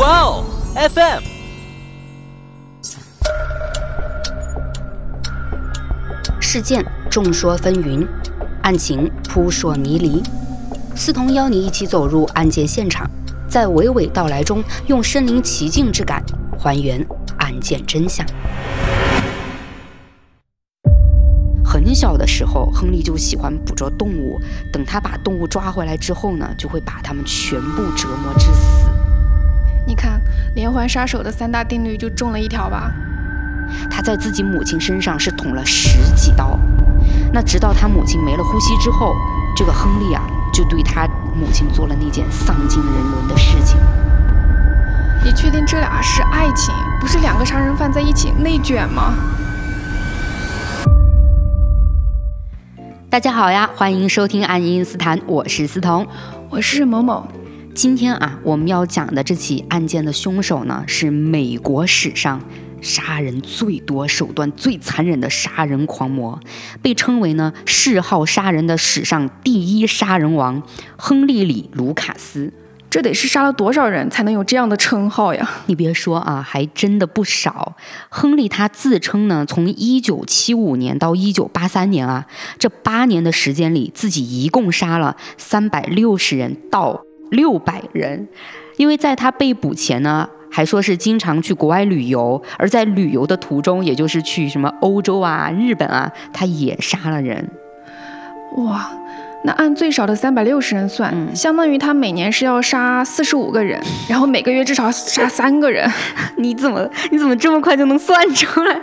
哇哦，FM。事件众说纷纭，案情扑朔迷离。思彤邀你一起走入案件现场，在娓娓道来中，用身临其境之感还原案件真相。很小的时候，亨利就喜欢捕捉动物。等他把动物抓回来之后呢，就会把它们全部折磨致死。你看，连环杀手的三大定律就中了一条吧。他在自己母亲身上是捅了十几刀。那直到他母亲没了呼吸之后，这个亨利啊，就对他母亲做了那件丧尽人伦的事情。你确定这俩是爱情，不是两个杀人犯在一起内卷吗？大家好呀，欢迎收听《爱因斯坦》，我是思彤，我是某某。今天啊，我们要讲的这起案件的凶手呢，是美国史上杀人最多、手段最残忍的杀人狂魔，被称为呢嗜好杀人的史上第一杀人王——亨利·里·卢卡斯。这得是杀了多少人才能有这样的称号呀？你别说啊，还真的不少。亨利他自称呢，从一九七五年到一九八三年啊，这八年的时间里，自己一共杀了三百六十人到六百人。因为在他被捕前呢，还说是经常去国外旅游，而在旅游的途中，也就是去什么欧洲啊、日本啊，他也杀了人。哇！那按最少的三百六十人算，相当于他每年是要杀四十五个人，然后每个月至少杀三个人。你怎么你怎么这么快就能算出来？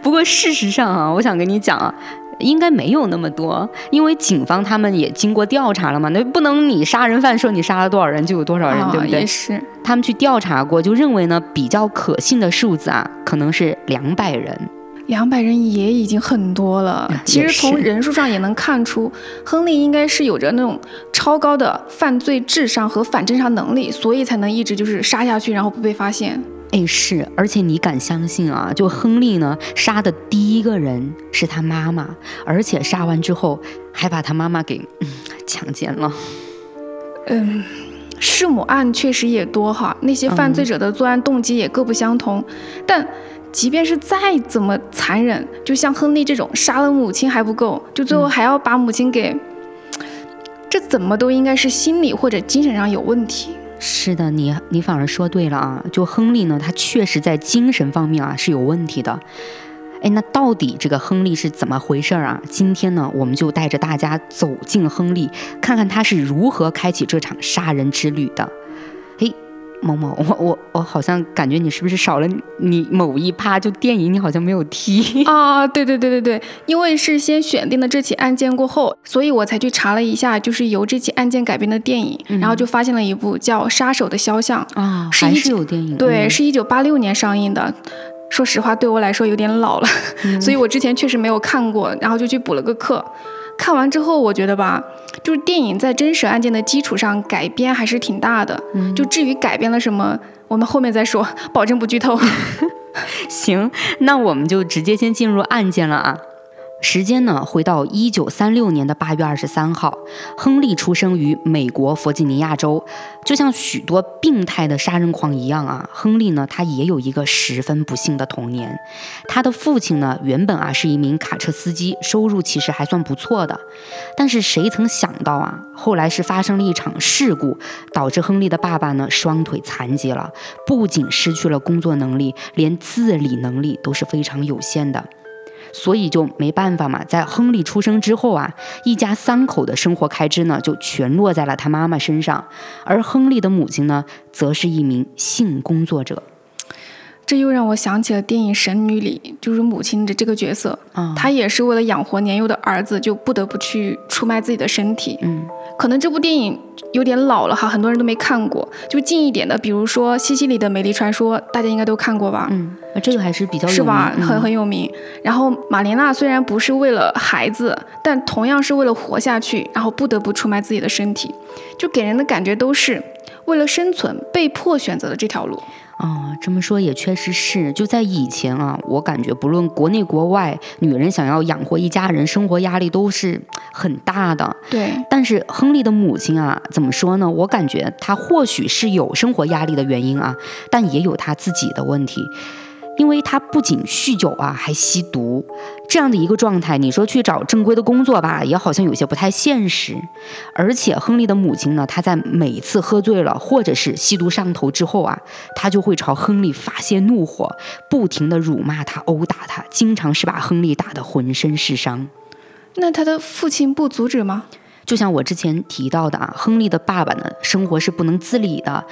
不过事实上啊，我想跟你讲啊，应该没有那么多，因为警方他们也经过调查了嘛，那不能你杀人犯说你杀了多少人就有多少人，对不对？也是，他们去调查过，就认为呢比较可信的数字啊，可能是两百人。两百人也已经很多了。其实从人数上也能看出，亨利应该是有着那种超高的犯罪智商和反侦查能力，所以才能一直就是杀下去，然后不被发现。哎，是，而且你敢相信啊？就亨利呢，杀的第一个人是他妈妈，而且杀完之后还把他妈妈给嗯强奸了。嗯，弑母案确实也多哈，那些犯罪者的作案动机也各不相同，但。即便是再怎么残忍，就像亨利这种杀了母亲还不够，就最后还要把母亲给，这怎么都应该是心理或者精神上有问题。是的，你你反而说对了啊！就亨利呢，他确实在精神方面啊是有问题的。哎，那到底这个亨利是怎么回事啊？今天呢，我们就带着大家走进亨利，看看他是如何开启这场杀人之旅的。某某，我我我好像感觉你是不是少了你某一趴？就电影你好像没有提 啊？对对对对对，因为是先选定了这起案件过后，所以我才去查了一下，就是由这起案件改编的电影，然后就发现了一部叫《杀手的肖像》啊，还是有电影？对，是一九八六年上映的。说实话，对我来说有点老了，所以我之前确实没有看过，然后就去补了个课。看完之后，我觉得吧，就是电影在真实案件的基础上改编还是挺大的。嗯，就至于改编了什么，我们后面再说，保证不剧透。行，那我们就直接先进入案件了啊。时间呢，回到一九三六年的八月二十三号，亨利出生于美国弗吉尼亚州。就像许多病态的杀人狂一样啊，亨利呢，他也有一个十分不幸的童年。他的父亲呢，原本啊是一名卡车司机，收入其实还算不错的。但是谁曾想到啊，后来是发生了一场事故，导致亨利的爸爸呢双腿残疾了，不仅失去了工作能力，连自理能力都是非常有限的。所以就没办法嘛，在亨利出生之后啊，一家三口的生活开支呢就全落在了他妈妈身上，而亨利的母亲呢，则是一名性工作者。这又让我想起了电影《神女》里，就是母亲的这个角色，她也是为了养活年幼的儿子，就不得不去出卖自己的身体。嗯，可能这部电影有点老了哈，很多人都没看过。就近一点的，比如说《西西里的美丽传说》，大家应该都看过吧？嗯，这个还是比较是吧？很很有名。然后玛莲娜虽然不是为了孩子，但同样是为了活下去，然后不得不出卖自己的身体，就给人的感觉都是为了生存被迫选择的这条路。啊，这么说也确实是。就在以前啊，我感觉不论国内国外，女人想要养活一家人，生活压力都是很大的。对。但是亨利的母亲啊，怎么说呢？我感觉她或许是有生活压力的原因啊，但也有她自己的问题。因为他不仅酗酒啊，还吸毒，这样的一个状态，你说去找正规的工作吧，也好像有些不太现实。而且亨利的母亲呢，她在每次喝醉了或者是吸毒上头之后啊，她就会朝亨利发泄怒火，不停的辱骂他、殴打他，经常是把亨利打得浑身是伤。那他的父亲不阻止吗？就像我之前提到的啊，亨利的爸爸呢，生活是不能自理的。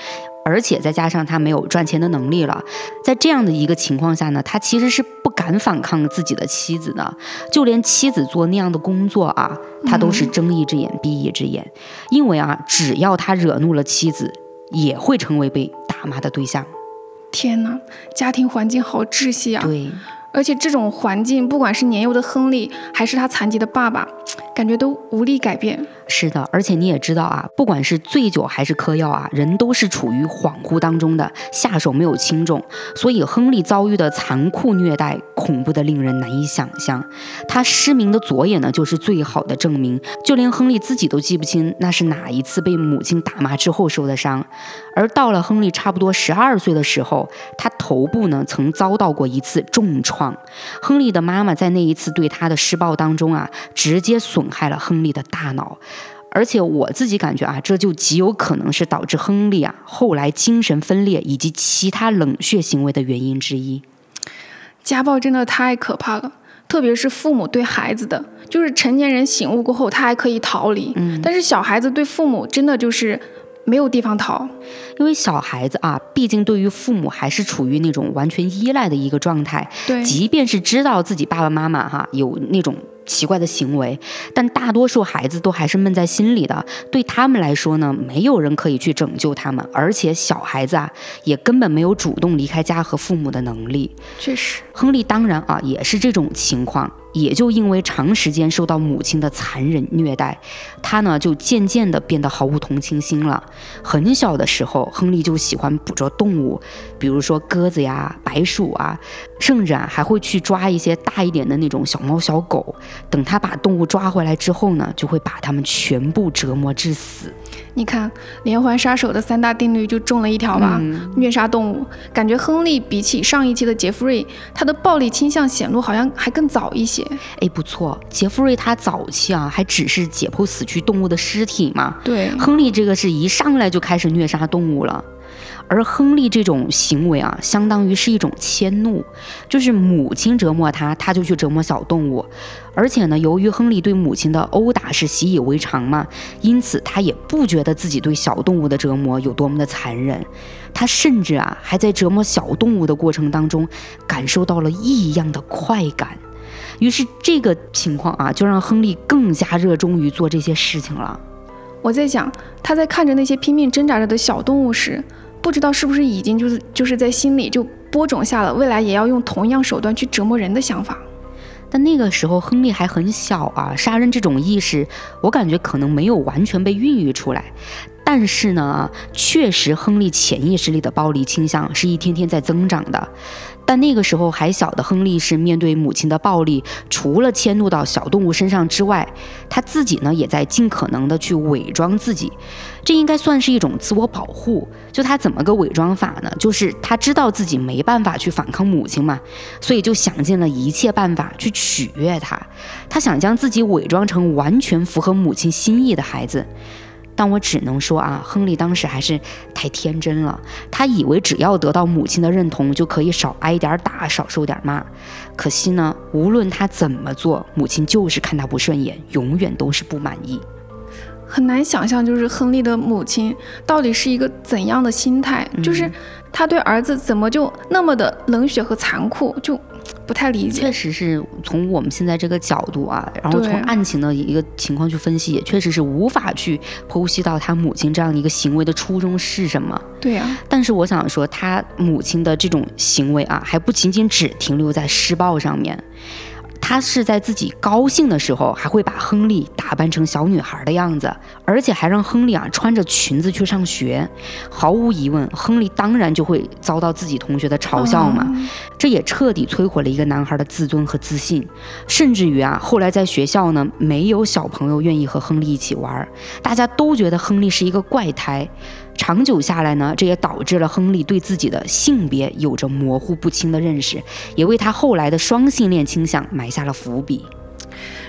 而且再加上他没有赚钱的能力了，在这样的一个情况下呢，他其实是不敢反抗自己的妻子的，就连妻子做那样的工作啊，他都是睁一只眼闭一只眼，因为啊，只要他惹怒了妻子，也会成为被打骂的对象。天哪，家庭环境好窒息啊！对。而且这种环境，不管是年幼的亨利，还是他残疾的爸爸，感觉都无力改变。是的，而且你也知道啊，不管是醉酒还是嗑药啊，人都是处于恍惚当中的，下手没有轻重。所以亨利遭遇的残酷虐待，恐怖的令人难以想象。他失明的左眼呢，就是最好的证明。就连亨利自己都记不清那是哪一次被母亲打骂之后受的伤。而到了亨利差不多十二岁的时候，他头部呢曾遭到过一次重创。亨利的妈妈在那一次对他的施暴当中啊，直接损害了亨利的大脑。而且我自己感觉啊，这就极有可能是导致亨利啊后来精神分裂以及其他冷血行为的原因之一。家暴真的太可怕了，特别是父母对孩子的，就是成年人醒悟过后，他还可以逃离，嗯，但是小孩子对父母真的就是。没有地方逃，因为小孩子啊，毕竟对于父母还是处于那种完全依赖的一个状态。对，即便是知道自己爸爸妈妈哈有那种奇怪的行为，但大多数孩子都还是闷在心里的。对他们来说呢，没有人可以去拯救他们，而且小孩子啊，也根本没有主动离开家和父母的能力。确实，亨利当然啊，也是这种情况。也就因为长时间受到母亲的残忍虐待，他呢就渐渐的变得毫无同情心了。很小的时候，亨利就喜欢捕捉动物，比如说鸽子呀、白鼠啊，甚至啊还会去抓一些大一点的那种小猫小狗。等他把动物抓回来之后呢，就会把它们全部折磨致死。你看，连环杀手的三大定律就中了一条吧？虐杀动物。感觉亨利比起上一期的杰弗瑞，他的暴力倾向显露好像还更早一些。哎，不错，杰弗瑞他早期啊，还只是解剖死去动物的尸体嘛。对，亨利这个是一上来就开始虐杀动物了。而亨利这种行为啊，相当于是一种迁怒，就是母亲折磨他，他就去折磨小动物。而且呢，由于亨利对母亲的殴打是习以为常嘛，因此他也不觉得自己对小动物的折磨有多么的残忍。他甚至啊，还在折磨小动物的过程当中，感受到了异样的快感。于是这个情况啊，就让亨利更加热衷于做这些事情了。我在想，他在看着那些拼命挣扎着的小动物时。不知道是不是已经就是就是在心里就播种下了未来也要用同样手段去折磨人的想法，但那个时候亨利还很小啊，杀人这种意识，我感觉可能没有完全被孕育出来。但是呢，确实亨利潜意识里的暴力倾向是一天天在增长的。但那个时候还小的亨利是面对母亲的暴力，除了迁怒到小动物身上之外，他自己呢也在尽可能的去伪装自己，这应该算是一种自我保护。就他怎么个伪装法呢？就是他知道自己没办法去反抗母亲嘛，所以就想尽了一切办法去取悦她。他想将自己伪装成完全符合母亲心意的孩子。但我只能说啊，亨利当时还是太天真了。他以为只要得到母亲的认同，就可以少挨点打，少受点骂。可惜呢，无论他怎么做，母亲就是看他不顺眼，永远都是不满意。很难想象，就是亨利的母亲到底是一个怎样的心态，就是他对儿子怎么就那么的冷血和残酷，就。不太理解，确实是从我们现在这个角度啊，然后从案情的一个情况去分析，也确实是无法去剖析到他母亲这样的一个行为的初衷是什么。对呀，但是我想说，他母亲的这种行为啊，还不仅仅只停留在施暴上面。他是在自己高兴的时候，还会把亨利打扮成小女孩的样子，而且还让亨利啊穿着裙子去上学。毫无疑问，亨利当然就会遭到自己同学的嘲笑嘛。这也彻底摧毁了一个男孩的自尊和自信，甚至于啊，后来在学校呢，没有小朋友愿意和亨利一起玩，大家都觉得亨利是一个怪胎。长久下来呢，这也导致了亨利对自己的性别有着模糊不清的认识，也为他后来的双性恋倾向埋下了伏笔。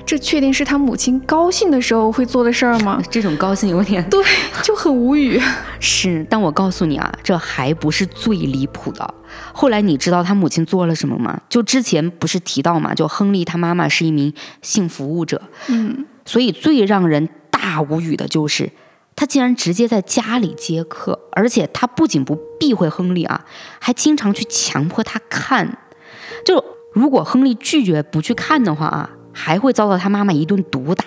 这确定是他母亲高兴的时候会做的事儿吗？这种高兴有点对，就很无语。是，但我告诉你啊，这还不是最离谱的。后来你知道他母亲做了什么吗？就之前不是提到嘛，就亨利他妈妈是一名性服务者，嗯，所以最让人大无语的就是。他竟然直接在家里接客，而且他不仅不避讳亨利啊，还经常去强迫他看。就如果亨利拒绝不去看的话啊，还会遭到他妈妈一顿毒打。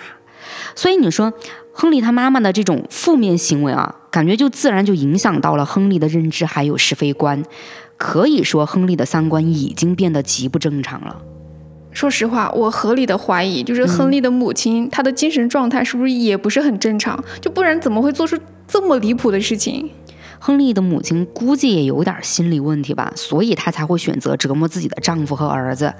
所以你说，亨利他妈妈的这种负面行为啊，感觉就自然就影响到了亨利的认知还有是非观。可以说，亨利的三观已经变得极不正常了。说实话，我合理的怀疑，就是亨利的母亲，她的精神状态是不是也不是很正常？就不然怎么会做出这么离谱的事情？亨利的母亲估计也有点心理问题吧，所以她才会选择折磨自己的丈夫和儿子。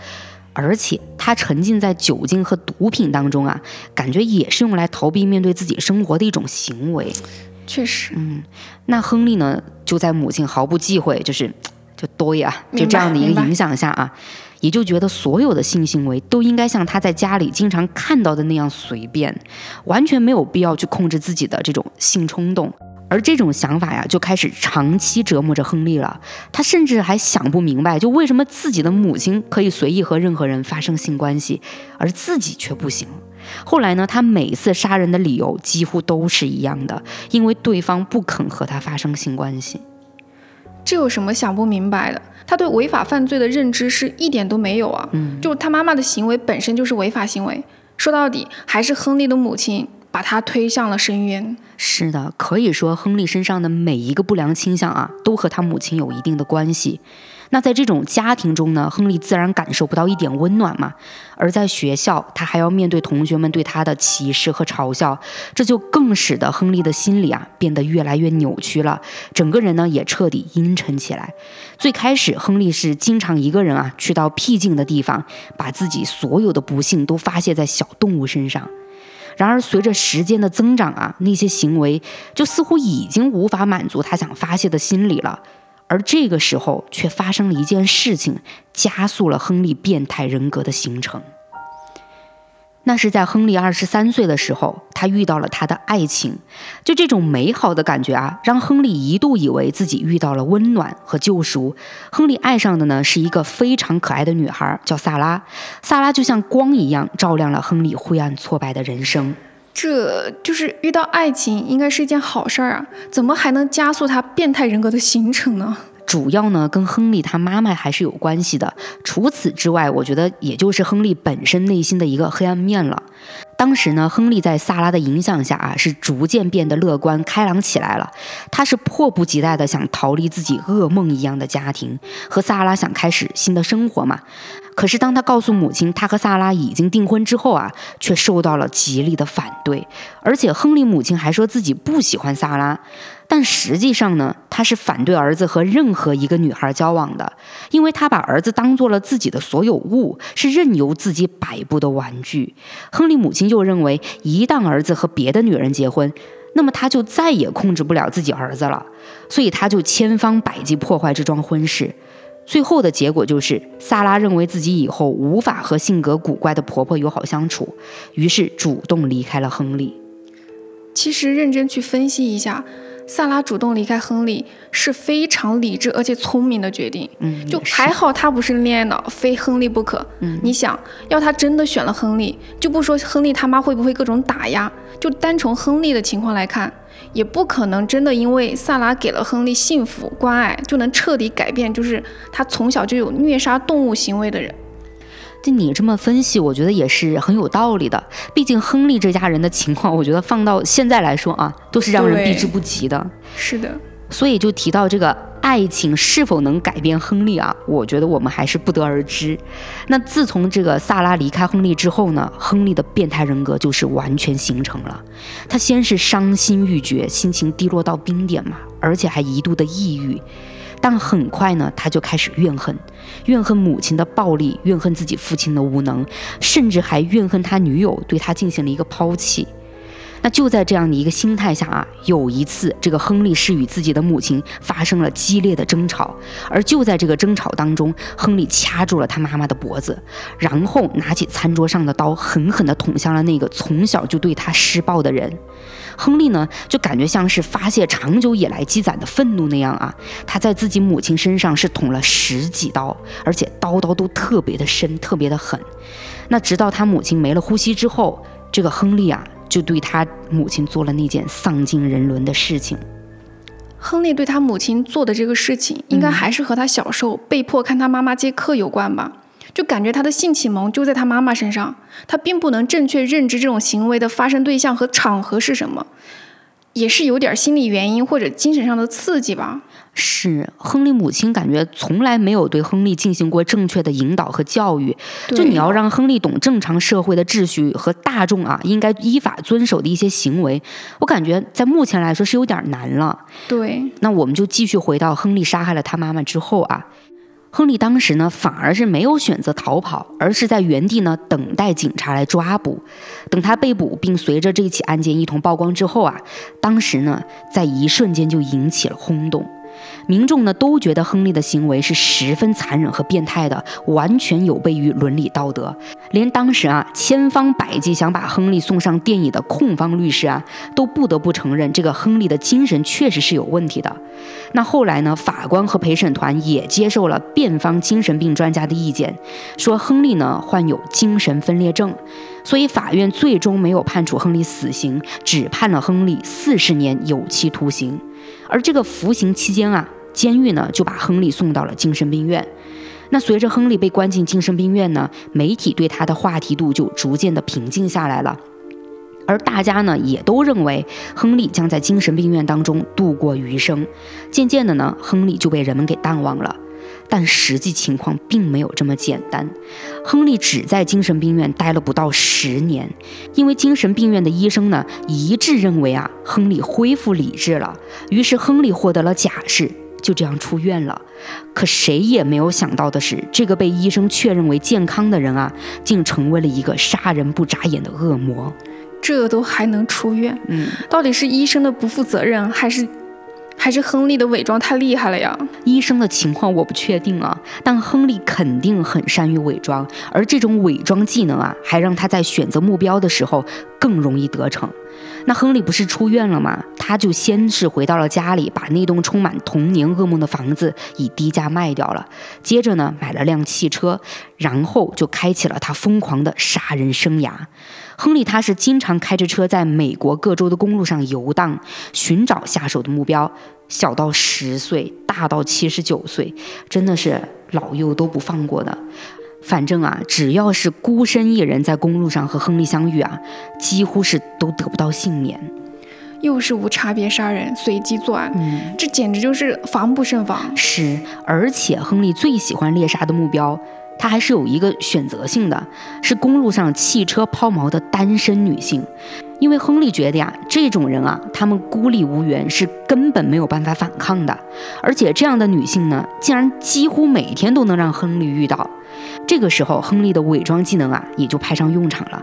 而且她沉浸在酒精和毒品当中啊，感觉也是用来逃避面对自己生活的一种行为。确实，嗯，那亨利呢，就在母亲毫不忌讳，就是就多呀，就这样的一个影响下啊。也就觉得所有的性行为都应该像他在家里经常看到的那样随便，完全没有必要去控制自己的这种性冲动。而这种想法呀，就开始长期折磨着亨利了。他甚至还想不明白，就为什么自己的母亲可以随意和任何人发生性关系，而自己却不行。后来呢，他每次杀人的理由几乎都是一样的，因为对方不肯和他发生性关系。这有什么想不明白的？他对违法犯罪的认知是一点都没有啊！嗯，就他妈妈的行为本身就是违法行为，说到底还是亨利的母亲把他推向了深渊。是的，可以说亨利身上的每一个不良倾向啊，都和他母亲有一定的关系。那在这种家庭中呢，亨利自然感受不到一点温暖嘛。而在学校，他还要面对同学们对他的歧视和嘲笑，这就更使得亨利的心理啊变得越来越扭曲了，整个人呢也彻底阴沉起来。最开始，亨利是经常一个人啊去到僻静的地方，把自己所有的不幸都发泄在小动物身上。然而，随着时间的增长啊，那些行为就似乎已经无法满足他想发泄的心理了。而这个时候，却发生了一件事情，加速了亨利变态人格的形成。那是在亨利二十三岁的时候，他遇到了他的爱情。就这种美好的感觉啊，让亨利一度以为自己遇到了温暖和救赎。亨利爱上的呢，是一个非常可爱的女孩，叫萨拉。萨拉就像光一样，照亮了亨利灰暗挫败的人生。这就是遇到爱情应该是一件好事儿啊，怎么还能加速他变态人格的形成呢？主要呢跟亨利他妈妈还是有关系的。除此之外，我觉得也就是亨利本身内心的一个黑暗面了。当时呢，亨利在萨拉的影响下啊，是逐渐变得乐观开朗起来了。他是迫不及待的想逃离自己噩梦一样的家庭，和萨拉想开始新的生活嘛。可是，当他告诉母亲他和萨拉已经订婚之后啊，却受到了极力的反对。而且，亨利母亲还说自己不喜欢萨拉，但实际上呢，他是反对儿子和任何一个女孩交往的，因为他把儿子当做了自己的所有物，是任由自己摆布的玩具。亨利母亲就认为，一旦儿子和别的女人结婚，那么他就再也控制不了自己儿子了，所以他就千方百计破坏这桩婚事。最后的结果就是，萨拉认为自己以后无法和性格古怪的婆婆友好相处，于是主动离开了亨利。其实认真去分析一下。萨拉主动离开亨利是非常理智而且聪明的决定。嗯，就还好他不是恋爱脑，非亨利不可。嗯，你想要他真的选了亨利，就不说亨利他妈会不会各种打压，就单从亨利的情况来看，也不可能真的因为萨拉给了亨利幸福关爱，就能彻底改变，就是他从小就有虐杀动物行为的人。就你这么分析，我觉得也是很有道理的。毕竟亨利这家人的情况，我觉得放到现在来说啊，都是让人避之不及的。是的，所以就提到这个爱情是否能改变亨利啊？我觉得我们还是不得而知。那自从这个萨拉离开亨利之后呢，亨利的变态人格就是完全形成了。他先是伤心欲绝，心情低落到冰点嘛，而且还一度的抑郁。但很快呢，他就开始怨恨，怨恨母亲的暴力，怨恨自己父亲的无能，甚至还怨恨他女友对他进行了一个抛弃。那就在这样的一个心态下啊，有一次，这个亨利是与自己的母亲发生了激烈的争吵，而就在这个争吵当中，亨利掐住了他妈妈的脖子，然后拿起餐桌上的刀，狠狠地捅向了那个从小就对他施暴的人。亨利呢，就感觉像是发泄长久以来积攒的愤怒那样啊，他在自己母亲身上是捅了十几刀，而且刀刀都特别的深，特别的狠。那直到他母亲没了呼吸之后，这个亨利啊。就对他母亲做了那件丧尽人伦的事情。亨利对他母亲做的这个事情，应该还是和他小时候被迫看他妈妈接客有关吧？就感觉他的性启蒙就在他妈妈身上，他并不能正确认知这种行为的发生对象和场合是什么。也是有点心理原因或者精神上的刺激吧。是，亨利母亲感觉从来没有对亨利进行过正确的引导和教育。就你要让亨利懂正常社会的秩序和大众啊应该依法遵守的一些行为，我感觉在目前来说是有点难了。对，那我们就继续回到亨利杀害了他妈妈之后啊。亨利当时呢，反而是没有选择逃跑，而是在原地呢等待警察来抓捕。等他被捕，并随着这起案件一同曝光之后啊，当时呢，在一瞬间就引起了轰动。民众呢都觉得亨利的行为是十分残忍和变态的，完全有悖于伦理道德。连当时啊千方百计想把亨利送上电椅的控方律师啊，都不得不承认这个亨利的精神确实是有问题的。那后来呢，法官和陪审团也接受了辩方精神病专家的意见，说亨利呢患有精神分裂症，所以法院最终没有判处亨利死刑，只判了亨利四十年有期徒刑。而这个服刑期间啊，监狱呢就把亨利送到了精神病院。那随着亨利被关进精神病院呢，媒体对他的话题度就逐渐的平静下来了。而大家呢也都认为亨利将在精神病院当中度过余生。渐渐的呢，亨利就被人们给淡忘了。但实际情况并没有这么简单，亨利只在精神病院待了不到十年，因为精神病院的医生呢一致认为啊，亨利恢复理智了，于是亨利获得了假释，就这样出院了。可谁也没有想到的是，这个被医生确认为健康的人啊，竟成为了一个杀人不眨眼的恶魔。这都还能出院？嗯，到底是医生的不负责任，还是？还是亨利的伪装太厉害了呀！医生的情况我不确定啊，但亨利肯定很善于伪装，而这种伪装技能啊，还让他在选择目标的时候更容易得逞。那亨利不是出院了吗？他就先是回到了家里，把那栋充满童年噩梦的房子以低价卖掉了，接着呢买了辆汽车，然后就开启了他疯狂的杀人生涯。亨利他是经常开着车在美国各州的公路上游荡，寻找下手的目标，小到十岁，大到七十九岁，真的是老幼都不放过的。反正啊，只要是孤身一人在公路上和亨利相遇啊，几乎是都得不到幸免。又是无差别杀人、随机作案，嗯，这简直就是防不胜防。是，而且亨利最喜欢猎杀的目标。他还是有一个选择性的，是公路上汽车抛锚的单身女性，因为亨利觉得呀，这种人啊，他们孤立无援，是根本没有办法反抗的，而且这样的女性呢，竟然几乎每天都能让亨利遇到。这个时候，亨利的伪装技能啊，也就派上用场了。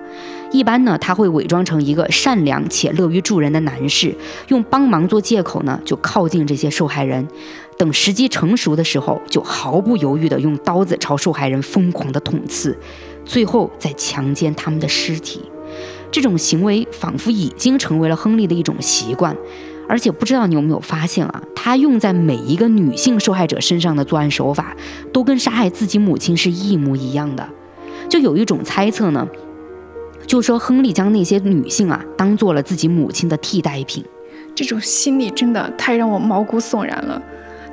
一般呢，他会伪装成一个善良且乐于助人的男士，用帮忙做借口呢，就靠近这些受害人。等时机成熟的时候，就毫不犹豫地用刀子朝受害人疯狂地捅刺，最后再强奸他们的尸体。这种行为仿佛已经成为了亨利的一种习惯，而且不知道你有没有发现啊，他用在每一个女性受害者身上的作案手法，都跟杀害自己母亲是一模一样的。就有一种猜测呢，就说亨利将那些女性啊当做了自己母亲的替代品。这种心理真的太让我毛骨悚然了。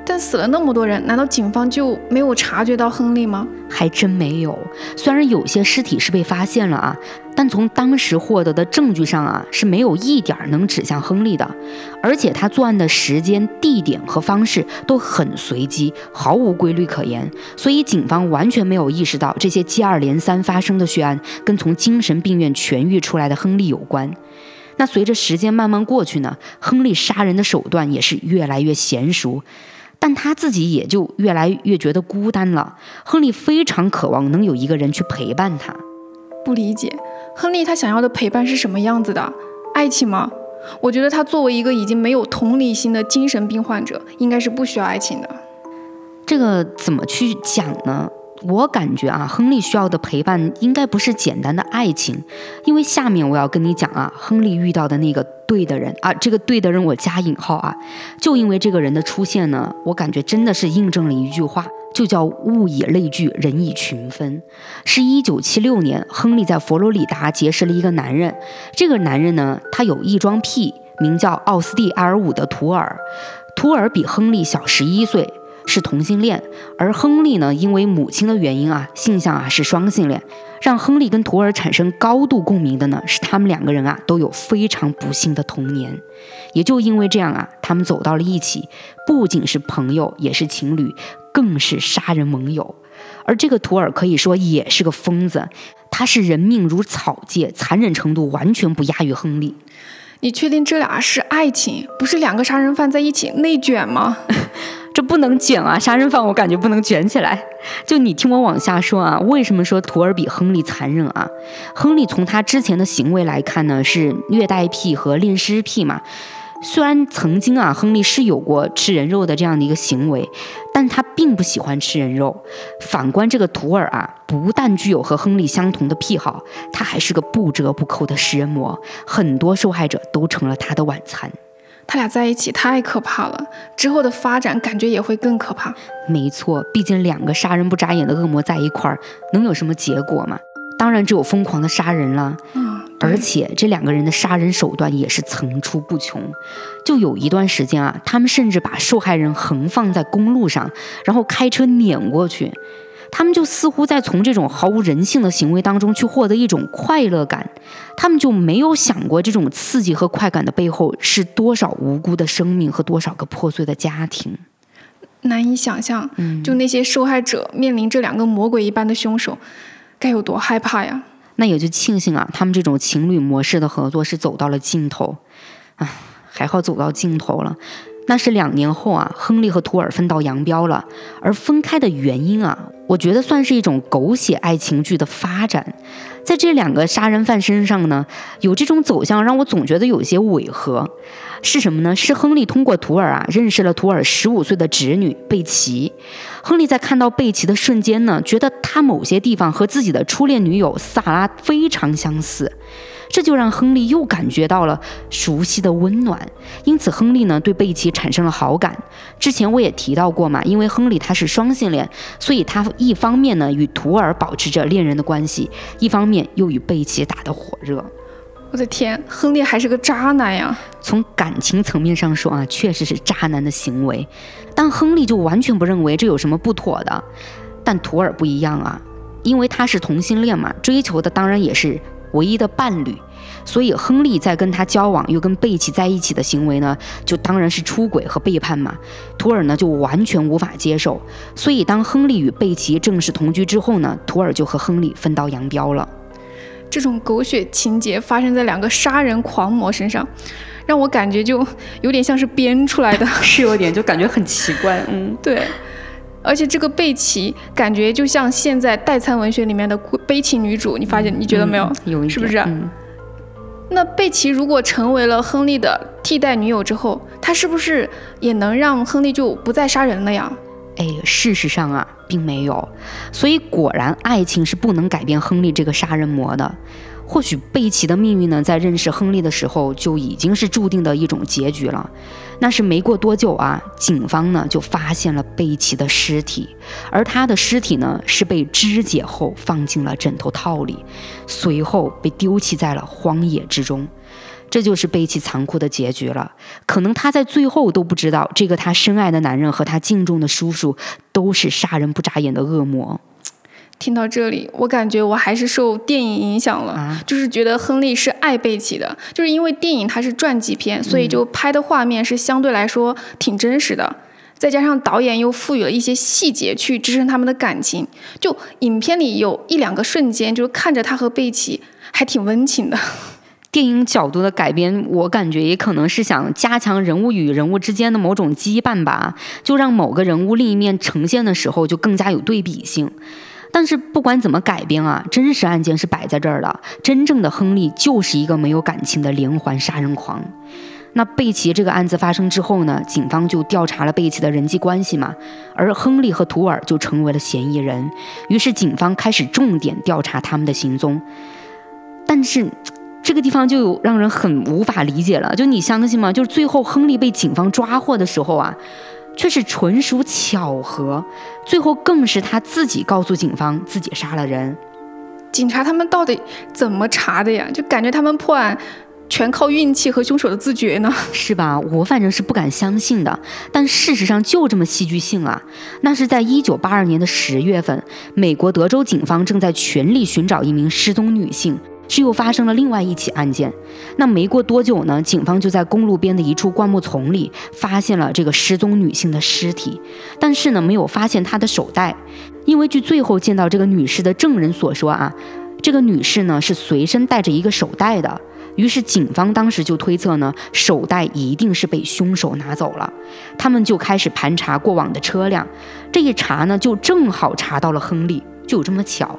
但死了那么多人，难道警方就没有察觉到亨利吗？还真没有。虽然有些尸体是被发现了啊，但从当时获得的证据上啊，是没有一点能指向亨利的。而且他作案的时间、地点和方式都很随机，毫无规律可言。所以警方完全没有意识到这些接二连三发生的血案跟从精神病院痊愈出来的亨利有关。那随着时间慢慢过去呢，亨利杀人的手段也是越来越娴熟。但他自己也就越来越觉得孤单了。亨利非常渴望能有一个人去陪伴他。不理解，亨利他想要的陪伴是什么样子的？爱情吗？我觉得他作为一个已经没有同理心的精神病患者，应该是不需要爱情的。这个怎么去讲呢？我感觉啊，亨利需要的陪伴应该不是简单的爱情，因为下面我要跟你讲啊，亨利遇到的那个对的人啊，这个对的人我加引号啊，就因为这个人的出现呢，我感觉真的是印证了一句话，就叫物以类聚，人以群分。是一九七六年，亨利在佛罗里达结识了一个男人，这个男人呢，他有异装癖，名叫奥斯蒂埃尔伍德图尔，图尔比亨利小十一岁。是同性恋，而亨利呢，因为母亲的原因啊，性向啊是双性恋。让亨利跟图尔产生高度共鸣的呢，是他们两个人啊都有非常不幸的童年。也就因为这样啊，他们走到了一起，不仅是朋友，也是情侣，更是杀人盟友。而这个图尔可以说也是个疯子，他是人命如草芥，残忍程度完全不亚于亨利。你确定这俩是爱情，不是两个杀人犯在一起内卷吗？这不能卷啊！杀人犯我感觉不能卷起来。就你听我往下说啊，为什么说图尔比亨利残忍啊？亨利从他之前的行为来看呢，是虐待癖和恋尸癖嘛。虽然曾经啊，亨利是有过吃人肉的这样的一个行为，但他并不喜欢吃人肉。反观这个图尔啊，不但具有和亨利相同的癖好，他还是个不折不扣的食人魔，很多受害者都成了他的晚餐。他俩在一起太可怕了，之后的发展感觉也会更可怕。没错，毕竟两个杀人不眨眼的恶魔在一块儿，能有什么结果吗？当然只有疯狂的杀人了。嗯，而且这两个人的杀人手段也是层出不穷。就有一段时间啊，他们甚至把受害人横放在公路上，然后开车碾过去。他们就似乎在从这种毫无人性的行为当中去获得一种快乐感，他们就没有想过这种刺激和快感的背后是多少无辜的生命和多少个破碎的家庭。难以想象，就那些受害者面临这两个魔鬼一般的凶手，该有多害怕呀！那也就庆幸啊，他们这种情侣模式的合作是走到了尽头，唉，还好走到尽头了。那是两年后啊，亨利和图尔分道扬镳了，而分开的原因啊。我觉得算是一种狗血爱情剧的发展，在这两个杀人犯身上呢，有这种走向让我总觉得有些违和。是什么呢？是亨利通过图尔啊认识了图尔十五岁的侄女贝奇。亨利在看到贝奇的瞬间呢，觉得他某些地方和自己的初恋女友萨拉非常相似。这就让亨利又感觉到了熟悉的温暖，因此亨利呢对贝奇产生了好感。之前我也提到过嘛，因为亨利他是双性恋，所以他一方面呢与图尔保持着恋人的关系，一方面又与贝奇打得火热。我的天，亨利还是个渣男呀！从感情层面上说啊，确实是渣男的行为，但亨利就完全不认为这有什么不妥的。但图尔不一样啊，因为他是同性恋嘛，追求的当然也是。唯一的伴侣，所以亨利在跟他交往又跟贝奇在一起的行为呢，就当然是出轨和背叛嘛。图尔呢就完全无法接受，所以当亨利与贝奇正式同居之后呢，图尔就和亨利分道扬镳了。这种狗血情节发生在两个杀人狂魔身上，让我感觉就有点像是编出来的，是有点就感觉很奇怪。嗯，对。而且这个贝奇感觉就像现在代餐文学里面的悲情女主，你发现你觉得没有？有是不是？嗯那贝奇如果成为了亨利的替代女友之后，她是不是也能让亨利就不再杀人了呀？哎，事实上啊，并没有。所以果然，爱情是不能改变亨利这个杀人魔的。或许贝奇的命运呢，在认识亨利的时候就已经是注定的一种结局了。那是没过多久啊，警方呢就发现了贝奇的尸体，而他的尸体呢是被肢解后放进了枕头套里，随后被丢弃在了荒野之中。这就是贝奇残酷的结局了。可能他在最后都不知道，这个他深爱的男人和他敬重的叔叔都是杀人不眨眼的恶魔。听到这里，我感觉我还是受电影影响了，啊就是觉得亨利是爱贝奇的，就是因为电影它是传记片，所以就拍的画面是相对来说挺真实的。再加上导演又赋予了一些细节去支撑他们的感情，就影片里有一两个瞬间，就是看着他和贝奇还挺温情的。电影角度的改编，我感觉也可能是想加强人物与人物之间的某种羁绊吧，就让某个人物另一面呈现的时候就更加有对比性。但是不管怎么改编啊，真实案件是摆在这儿的，真正的亨利就是一个没有感情的连环杀人狂。那贝奇这个案子发生之后呢，警方就调查了贝奇的人际关系嘛，而亨利和图尔就成为了嫌疑人。于是警方开始重点调查他们的行踪。但是这个地方就让人很无法理解了，就你相信吗？就是最后亨利被警方抓获的时候啊，却是纯属巧合，最后更是他自己告诉警方自己杀了人。警察他们到底怎么查的呀？就感觉他们破案全靠运气和凶手的自觉呢。是吧？我反正是不敢相信的，但事实上就这么戏剧性啊！那是在一九八二年的十月份，美国德州警方正在全力寻找一名失踪女性，是又发生了另外一起案件。那没过多久呢，警方就在公路边的一处灌木丛里发现了这个失踪女性的尸体，但是呢，没有发现她的手袋，因为据最后见到这个女士的证人所说啊，这个女士呢是随身带着一个手袋的。于是警方当时就推测呢，手袋一定是被凶手拿走了。他们就开始盘查过往的车辆，这一查呢，就正好查到了亨利，就有这么巧。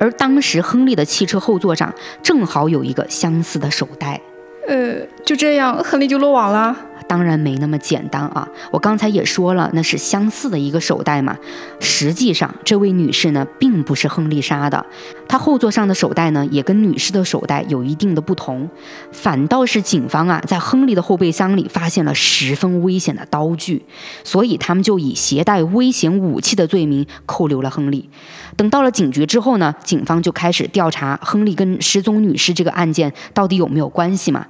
而当时亨利的汽车后座上正好有一个相似的手袋。呃，就这样，亨利就落网了。当然没那么简单啊！我刚才也说了，那是相似的一个手袋嘛。实际上，这位女士呢，并不是亨利杀的，她后座上的手袋呢，也跟女士的手袋有一定的不同。反倒是警方啊，在亨利的后备箱里发现了十分危险的刀具，所以他们就以携带危险武器的罪名扣留了亨利。等到了警局之后呢，警方就开始调查亨利跟失踪女士这个案件到底有没有关系嘛。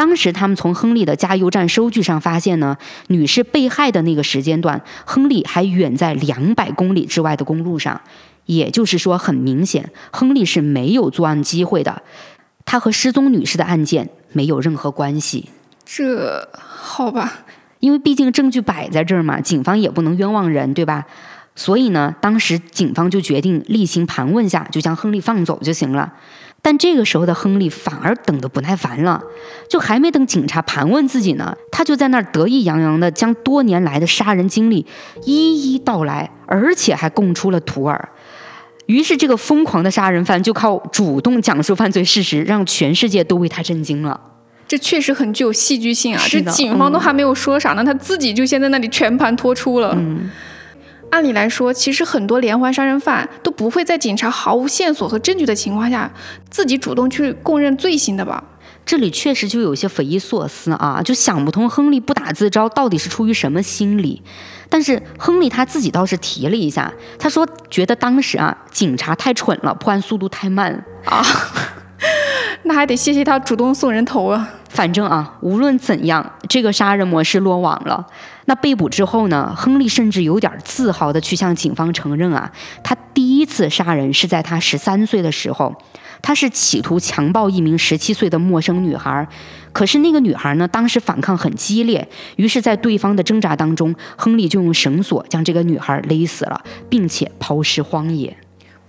当时他们从亨利的加油站收据上发现呢，女士被害的那个时间段，亨利还远在两百公里之外的公路上，也就是说，很明显，亨利是没有作案机会的，他和失踪女士的案件没有任何关系。这好吧，因为毕竟证据摆在这儿嘛，警方也不能冤枉人，对吧？所以呢，当时警方就决定例行盘问下，就将亨利放走就行了。但这个时候的亨利反而等得不耐烦了，就还没等警察盘问自己呢，他就在那儿得意洋洋地将多年来的杀人经历一一道来，而且还供出了图尔。于是，这个疯狂的杀人犯就靠主动讲述犯罪事实，让全世界都为他震惊了。这确实很具有戏剧性啊！这是警方都还没有说啥呢，他自己就先在那里全盘托出了。嗯，按理来说，其实很多连环杀人犯都不会在警察毫无线索和证据的情况下，自己主动去供认罪行的吧？这里确实就有些匪夷所思啊，就想不通亨利不打自招到底是出于什么心理。但是亨利他自己倒是提了一下，他说觉得当时啊警察太蠢了，破案速度太慢。啊，那还得谢谢他主动送人头啊！反正啊，无论怎样，这个杀人模式落网了。那被捕之后呢，亨利甚至有点自豪地去向警方承认啊，他第一次杀人是在他十三岁的时候，他是企图强暴一名十七岁的陌生女孩。可是那个女孩呢，当时反抗很激烈，于是，在对方的挣扎当中，亨利就用绳索将这个女孩勒死了，并且抛尸荒野。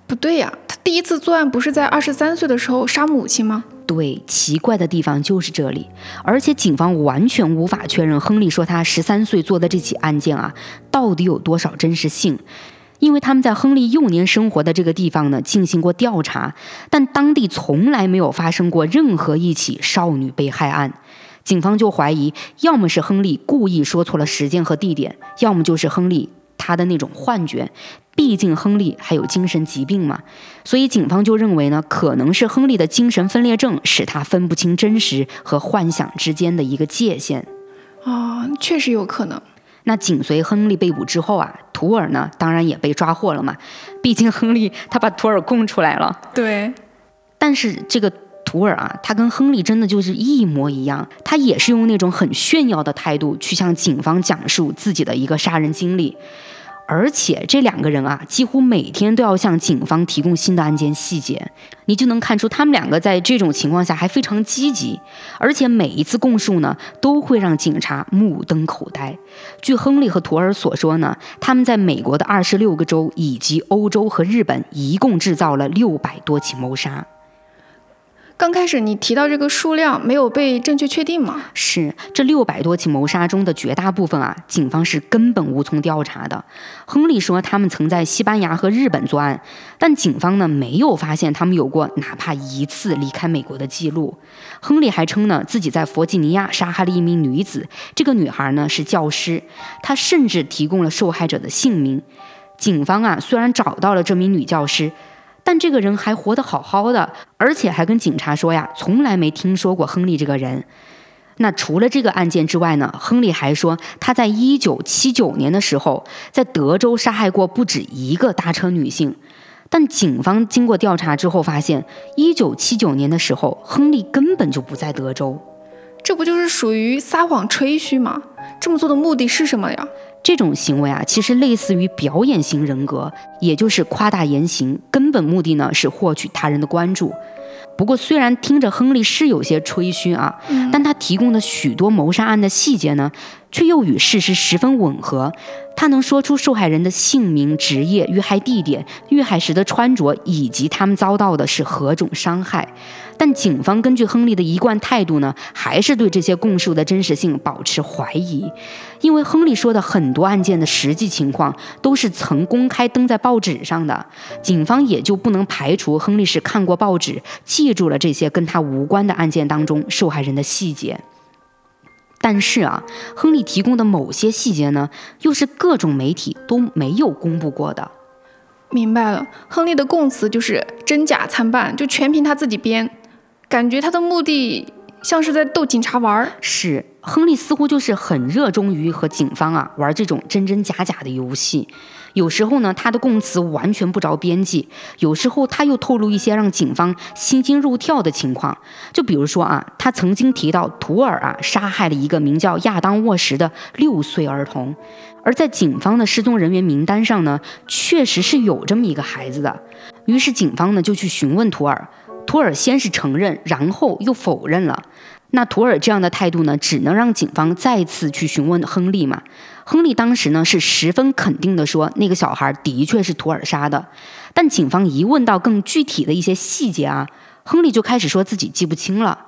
不对呀、他第一次作案不是在二十三岁的时候杀母亲吗？对，奇怪的地方就是这里，而且警方完全无法确认亨利说他十三岁做的这起案件啊，到底有多少真实性。因为他们在亨利幼年生活的这个地方呢进行过调查，但当地从来没有发生过任何一起少女被害案。警方就怀疑，要么是亨利故意说错了时间和地点，要么就是亨利他的那种幻觉。毕竟亨利还有精神疾病嘛，所以警方就认为呢，可能是亨利的精神分裂症使他分不清真实和幻想之间的一个界限。啊、确实有可能。那紧随亨利被捕之后啊，图尔呢当然也被抓获了嘛，毕竟亨利他把图尔供出来了。对，但是这个图尔啊，他跟亨利真的就是一模一样，他也是用那种很炫耀的态度去向警方讲述自己的一个杀人经历。而且这两个人啊，几乎每天都要向警方提供新的案件细节，你就能看出他们两个在这种情况下还非常积极，而且每一次供述呢，都会让警察目瞪口呆。据亨利和图尔所说呢，他们在美国的二十六个州以及欧洲和日本，一共制造了六百多起谋杀。刚开始你提到这个数量没有被正确确定吗？是这六百多起谋杀中的绝大部分啊，警方是根本无从调查的。亨利说他们曾在西班牙和日本作案，但警方呢没有发现他们有过哪怕一次离开美国的记录。亨利还称呢自己在弗吉尼亚杀害了一名女子，这个女孩呢是教师，他甚至提供了受害者的姓名。警方啊虽然找到了这名女教师。但这个人还活得好好的，而且还跟警察说呀，从来没听说过亨利这个人。那除了这个案件之外呢，亨利还说他在一九七九年的时候在德州杀害过不止一个搭车女性。但警方经过调查之后发现，一九七九年的时候，亨利根本就不在德州。这不就是属于撒谎吹嘘吗？这么做的目的是什么呀？这种行为啊，其实类似于表演型人格，也就是夸大言行，根本目的呢是获取他人的关注。不过，虽然听着亨利是有些吹嘘啊，但他提供的许多谋杀案的细节呢，却又与事实十分吻合。他能说出受害人的姓名、职业、遇害地点、遇害时的穿着，以及他们遭到的是何种伤害。但警方根据亨利的一贯态度呢，还是对这些供述的真实性保持怀疑，因为亨利说的很多案件的实际情况都是曾公开登在报纸上的，警方也就不能排除亨利是看过报纸，记住了这些跟他无关的案件当中受害人的细节。但是啊，亨利提供的某些细节呢，又是各种媒体都没有公布过的。明白了，亨利的供词就是真假参半，就全凭他自己编。感觉他的目的像是在逗警察玩儿。是，亨利似乎就是很热衷于和警方啊玩这种真真假假的游戏。有时候呢，他的供词完全不着边际；有时候他又透露一些让警方心惊肉跳的情况。就比如说啊，他曾经提到图尔啊杀害了一个名叫亚当沃什的六岁儿童，而在警方的失踪人员名单上呢，确实是有这么一个孩子的。于是警方呢就去询问图尔。图尔先是承认，然后又否认了。那图尔这样的态度呢，只能让警方再次去询问亨利嘛。亨利当时呢是十分肯定的说，那个小孩的确是图尔杀的。但警方一问到更具体的一些细节啊，亨利就开始说自己记不清了。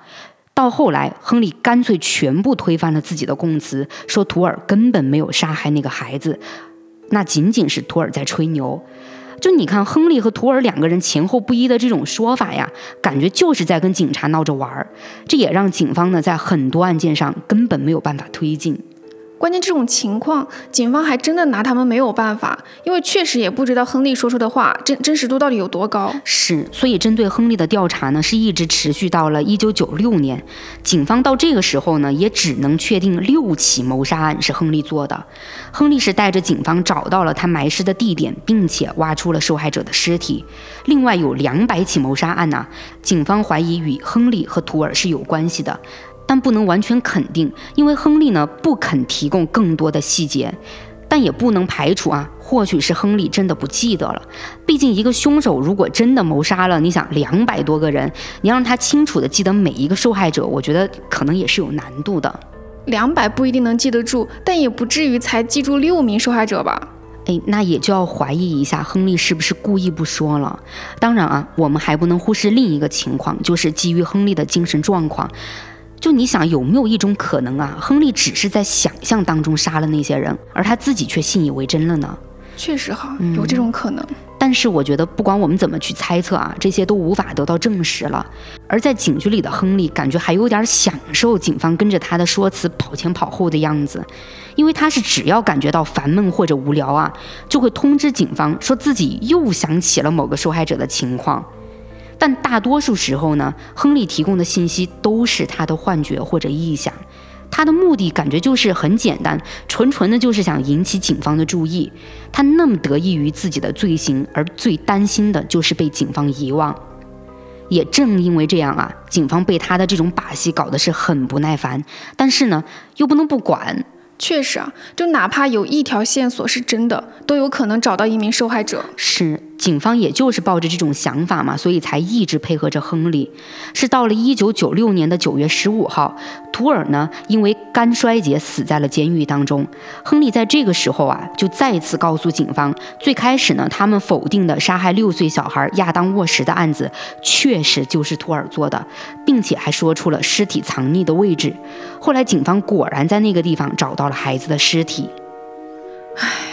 到后来，亨利干脆全部推翻了自己的供词，说图尔根本没有杀害那个孩子，那仅仅是图尔在吹牛。就你看，亨利和图尔两个人前后不一的这种说法呀，感觉就是在跟警察闹着玩儿，这也让警方呢在很多案件上根本没有办法推进。关键这种情况，警方还真的拿他们没有办法，因为确实也不知道亨利说出的话真真实度到底有多高。是，所以针对亨利的调查呢，是一直持续到了一九九六年。警方到这个时候呢，也只能确定六起谋杀案是亨利做的。亨利是带着警方找到了他埋尸的地点，并且挖出了受害者的尸体。另外有两百起谋杀案呢，警方怀疑与亨利和图尔是有关系的。但不能完全肯定，因为亨利呢不肯提供更多的细节，但也不能排除啊，或许是亨利真的不记得了。毕竟一个凶手如果真的谋杀了，你想两百多个人，你让他清楚的记得每一个受害者，我觉得可能也是有难度的。两百不一定能记得住，但也不至于才记住六名受害者吧？哎，那也就要怀疑一下亨利是不是故意不说了。当然啊，我们还不能忽视另一个情况，就是基于亨利的精神状况。就你想有没有一种可能啊？亨利只是在想象当中杀了那些人，而他自己却信以为真了呢？确实哈，有这种可能。但是我觉得，不管我们怎么去猜测啊，这些都无法得到证实了。而在警局里的亨利，感觉还有点享受警方跟着他的说辞跑前跑后的样子，因为他是只要感觉到烦闷或者无聊啊，就会通知警方说自己又想起了某个受害者的情况。但大多数时候呢，亨利提供的信息都是他的幻觉或者臆想，他的目的感觉就是很简单，纯纯的就是想引起警方的注意。他那么得益于自己的罪行，而最担心的就是被警方遗忘。也正因为这样啊，警方被他的这种把戏搞得是很不耐烦，但是呢，又不能不管。确实啊，就哪怕有一条线索是真的，都有可能找到一名受害者。是。警方也就是抱着这种想法嘛，所以才一直配合着亨利。是到了一九九六年的九月十五号，图尔呢因为肝衰竭死在了监狱当中。亨利在这个时候啊，就再次告诉警方，最开始呢他们否定的杀害六岁小孩亚当沃什的案子，确实就是图尔做的，并且还说出了尸体藏匿的位置。后来警方果然在那个地方找到了孩子的尸体。唉。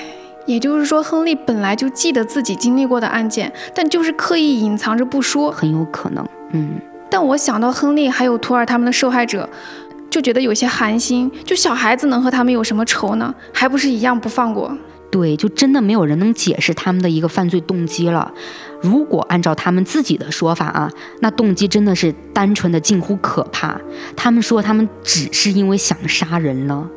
也就是说，亨利本来就记得自己经历过的案件，但就是刻意隐藏着不说，很有可能。嗯，但我想到亨利还有图尔他们的受害者，就觉得有些寒心。就小孩子能和他们有什么仇呢？还不是一样不放过？对，就真的没有人能解释他们的一个犯罪动机了。如果按照他们自己的说法啊，那动机真的是单纯的近乎可怕。他们说他们只是因为想杀人了。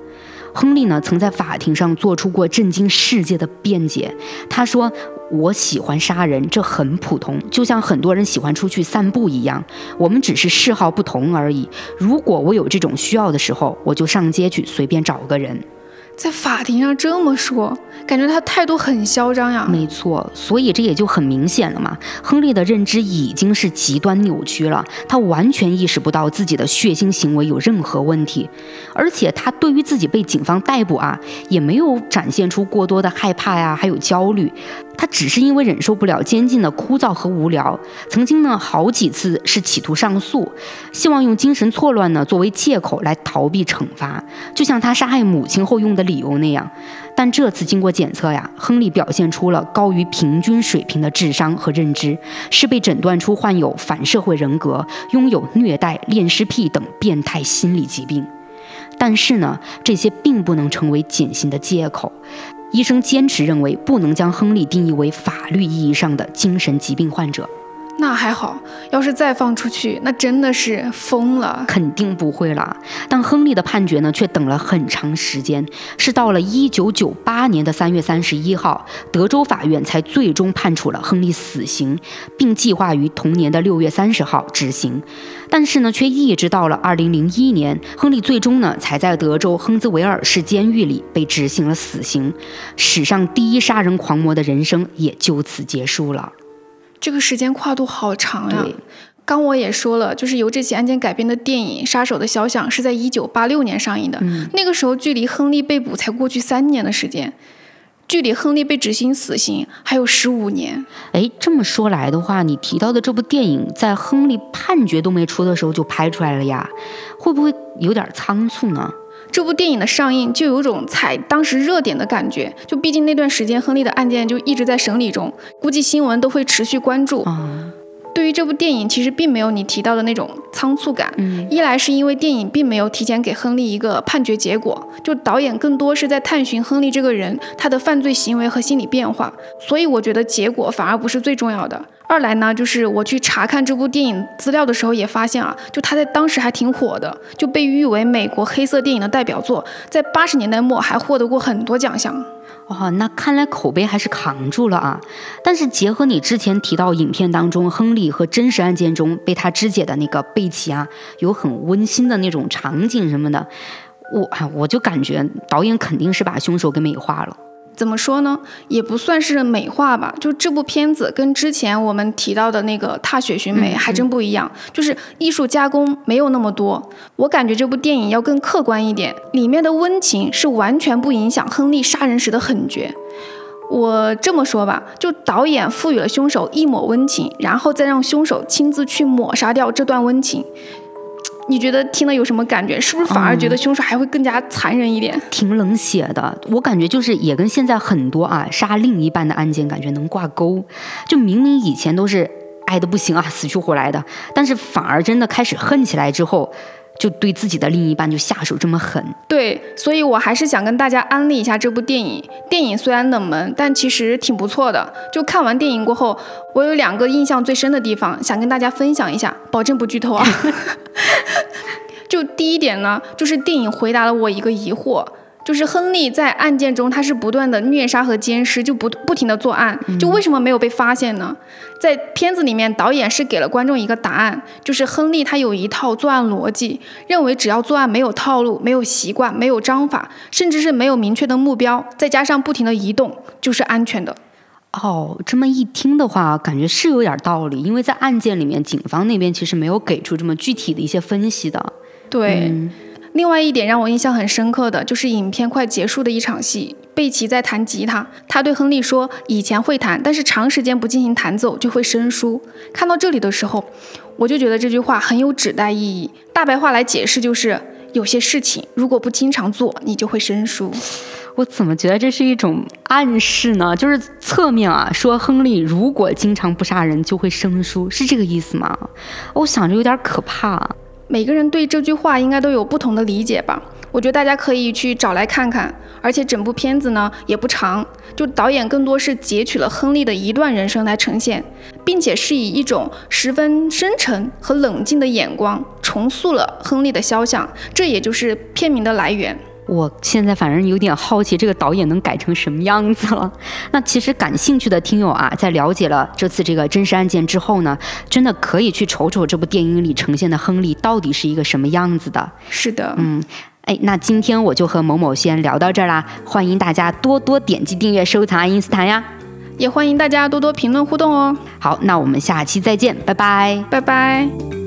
亨利呢，曾在法庭上做出过震惊世界的辩解。他说：“我喜欢杀人，这很普通，就像很多人喜欢出去散步一样。我们只是嗜好不同而已。如果我有这种需要的时候，我就上街去随便找个人。”在法庭上这么说，感觉他态度很嚣张呀。没错，所以这也就很明显了嘛。亨利的认知已经是极端扭曲了，他完全意识不到自己的血腥行为有任何问题，而且他对于自己被警方逮捕啊，也没有展现出过多的害怕呀，还有焦虑。他只是因为忍受不了监禁的枯燥和无聊，曾经呢好几次是企图上诉，希望用精神错乱呢作为借口来逃避惩罚，就像他杀害母亲后用的理由那样。但这次经过检测呀，亨利表现出了高于平均水平的智商和认知，是被诊断出患有反社会人格，拥有虐待、恋尸癖等变态心理疾病。但是呢，这些并不能成为减刑的借口。医生坚持认为，不能将亨利定义为法律意义上的精神疾病患者。那还好，要是再放出去，那真的是疯了。肯定不会了。但亨利的判决呢，却等了很长时间，是到了一九九八年的三月三十一号，德州法院才最终判处了亨利死刑，并计划于同年的六月三十号执行。但是呢，却一直到了二零零一年，亨利最终呢，才在德州亨兹维尔市监狱里被执行了死刑，史上第一杀人狂魔的人生也就此结束了。这个时间跨度好长呀！刚我也说了，就是由这起案件改编的电影《杀手的肖像》是在一九八六年上映的，那个时候距离亨利被捕才过去三年的时间，距离亨利被执行死刑还有十五年。哎，这么说来的话，你提到的这部电影在亨利判决都没出的时候就拍出来了呀，会不会有点仓促呢？这部电影的上映就有种踩当时热点的感觉，就毕竟那段时间亨利的案件就一直在审理中，估计新闻都会持续关注。对于这部电影，其实并没有你提到的那种仓促感。一来是因为电影并没有提前给亨利一个判决结果，就导演更多是在探寻亨利这个人他的犯罪行为和心理变化，所以我觉得结果反而不是最重要的。二来呢，就是我去查看这部电影资料的时候也发现啊，就他在当时还挺火的，就被誉为美国黑色电影的代表作，在八十年代末还获得过很多奖项。哇，那看来口碑还是扛住了啊！但是结合你之前提到影片当中亨利和真实案件中被他肢解的那个贝奇啊，有很温馨的那种场景什么的，我啊我就感觉导演肯定是把凶手给美化了。怎么说呢？也不算是美化吧。就这部片子跟之前我们提到的那个《踏雪寻梅》还真不一样，就是艺术加工没有那么多。我感觉这部电影要更客观一点，里面的温情是完全不影响亨利杀人时的狠绝。我这么说吧，就导演赋予了凶手一抹温情，然后再让凶手亲自去抹杀掉这段温情。你觉得听了有什么感觉？是不是反而觉得凶手还会更加残忍一点？挺冷血的，我感觉就是也跟现在很多啊杀另一半的案件感觉能挂钩。就明明以前都是爱的不行啊，死去活来的，但是反而真的开始恨起来之后。就对自己的另一半就下手这么狠，对，所以我还是想跟大家安利一下这部电影。电影虽然冷门，但其实挺不错的。就看完电影过后，我有两个印象最深的地方，想跟大家分享一下，保证不剧透啊。就第一点呢，就是电影回答了我一个疑惑，就是亨利在案件中，他是不断的虐杀和奸尸，就不不停的作案，就为什么没有被发现呢？在片子里面，导演是给了观众一个答案，就是亨利他有一套作案逻辑，认为只要作案没有套路、没有习惯、没有章法，甚至是没有明确的目标，再加上不停的移动，就是安全的。哦，这么一听的话，感觉是有点道理，因为在案件里面，警方那边其实没有给出这么具体的一些分析的。对。另外一点让我印象很深刻的就是影片快结束的一场戏，贝奇在弹吉他，他对亨利说：“以前会弹，但是长时间不进行弹奏就会生疏。”看到这里的时候，我就觉得这句话很有指代意义。大白话来解释就是，有些事情如果不经常做，你就会生疏。我怎么觉得这是一种暗示呢？就是侧面啊，说亨利如果经常不杀人就会生疏，是这个意思吗？我想着有点可怕。每个人对这句话应该都有不同的理解吧？我觉得大家可以去找来看看。而且整部片子呢也不长，就导演更多是截取了亨利的一段人生来呈现，并且是以一种十分深沉和冷静的眼光重塑了亨利的肖像，这也就是片名的来源。我现在反正有点好奇，这个导演能改成什么样子了？那其实感兴趣的听友啊，在了解了这次这个真实案件之后呢，真的可以去瞅瞅这部电影里呈现的亨利到底是一个什么样子的。是的，嗯，哎，那今天我就和某某先聊到这儿啦，欢迎大家多多点击订阅、收藏爱因斯坦呀，也欢迎大家多多评论互动哦。好，那我们下期再见，拜拜，拜拜。